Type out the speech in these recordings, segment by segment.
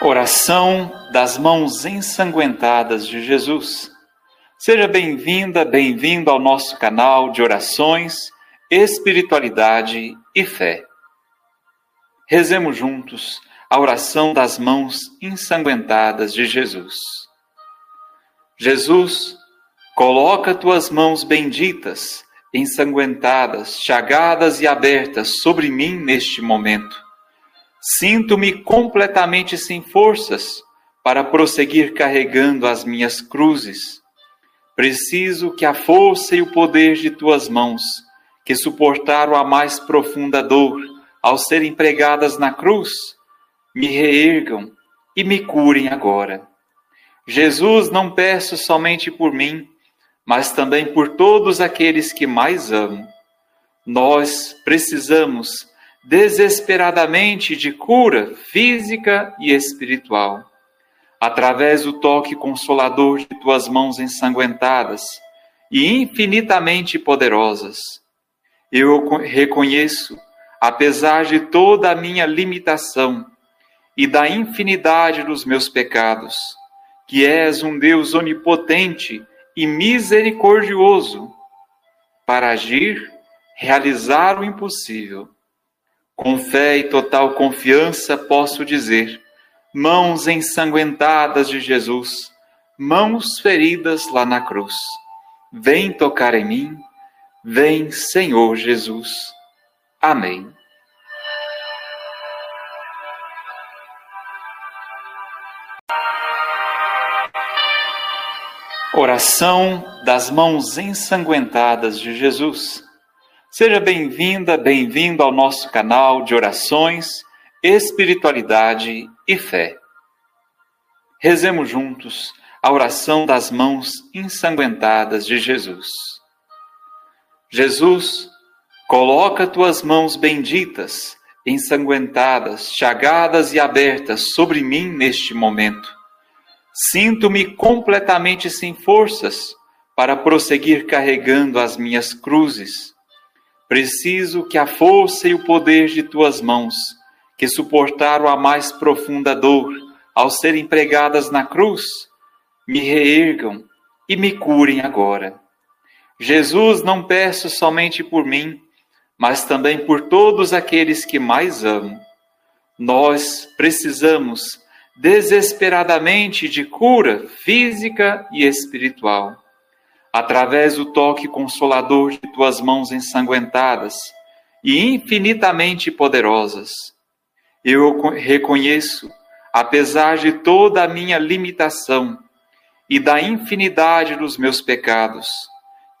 Oração das mãos ensanguentadas de Jesus. Seja bem-vinda, bem-vindo ao nosso canal de orações, espiritualidade e fé. Rezemos juntos a oração das mãos ensanguentadas de Jesus. Jesus, coloca tuas mãos benditas, ensanguentadas, chagadas e abertas sobre mim neste momento Sinto-me completamente sem forças para prosseguir carregando as minhas cruzes. Preciso que a força e o poder de tuas mãos, que suportaram a mais profunda dor ao serem pregadas na cruz, me reergam e me curem agora. Jesus, não peço somente por mim, mas também por todos aqueles que mais amo. Nós precisamos desesperadamente de cura física e espiritual. Através do toque consolador de tuas mãos ensanguentadas e infinitamente poderosas, eu reconheço, apesar de toda a minha limitação e da infinidade dos meus pecados, que és um Deus onipotente e misericordioso para agir, realizar o impossível com fé e total confiança posso dizer: mãos ensanguentadas de Jesus, mãos feridas lá na cruz, vem tocar em mim, vem Senhor Jesus. Amém. Oração das mãos ensanguentadas de Jesus. Seja bem-vinda, bem-vindo ao nosso canal de orações, espiritualidade e fé. Rezemos juntos a oração das mãos ensanguentadas de Jesus. Jesus, coloca tuas mãos benditas, ensanguentadas, chagadas e abertas sobre mim neste momento. Sinto-me completamente sem forças para prosseguir carregando as minhas cruzes Preciso que a força e o poder de tuas mãos, que suportaram a mais profunda dor ao serem pregadas na cruz, me reergam e me curem agora. Jesus, não peço somente por mim, mas também por todos aqueles que mais amo. Nós precisamos desesperadamente de cura física e espiritual através do toque consolador de tuas mãos ensanguentadas e infinitamente poderosas. Eu reconheço, apesar de toda a minha limitação e da infinidade dos meus pecados,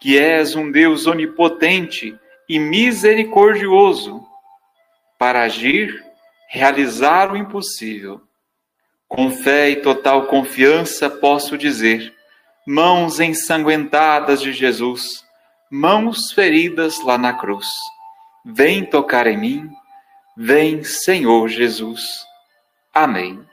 que és um Deus onipotente e misericordioso para agir, realizar o impossível. Com fé e total confiança posso dizer: mãos ensanguentadas de Jesus, mãos feridas lá na cruz. Vem tocar em mim, vem, Senhor Jesus. Amém.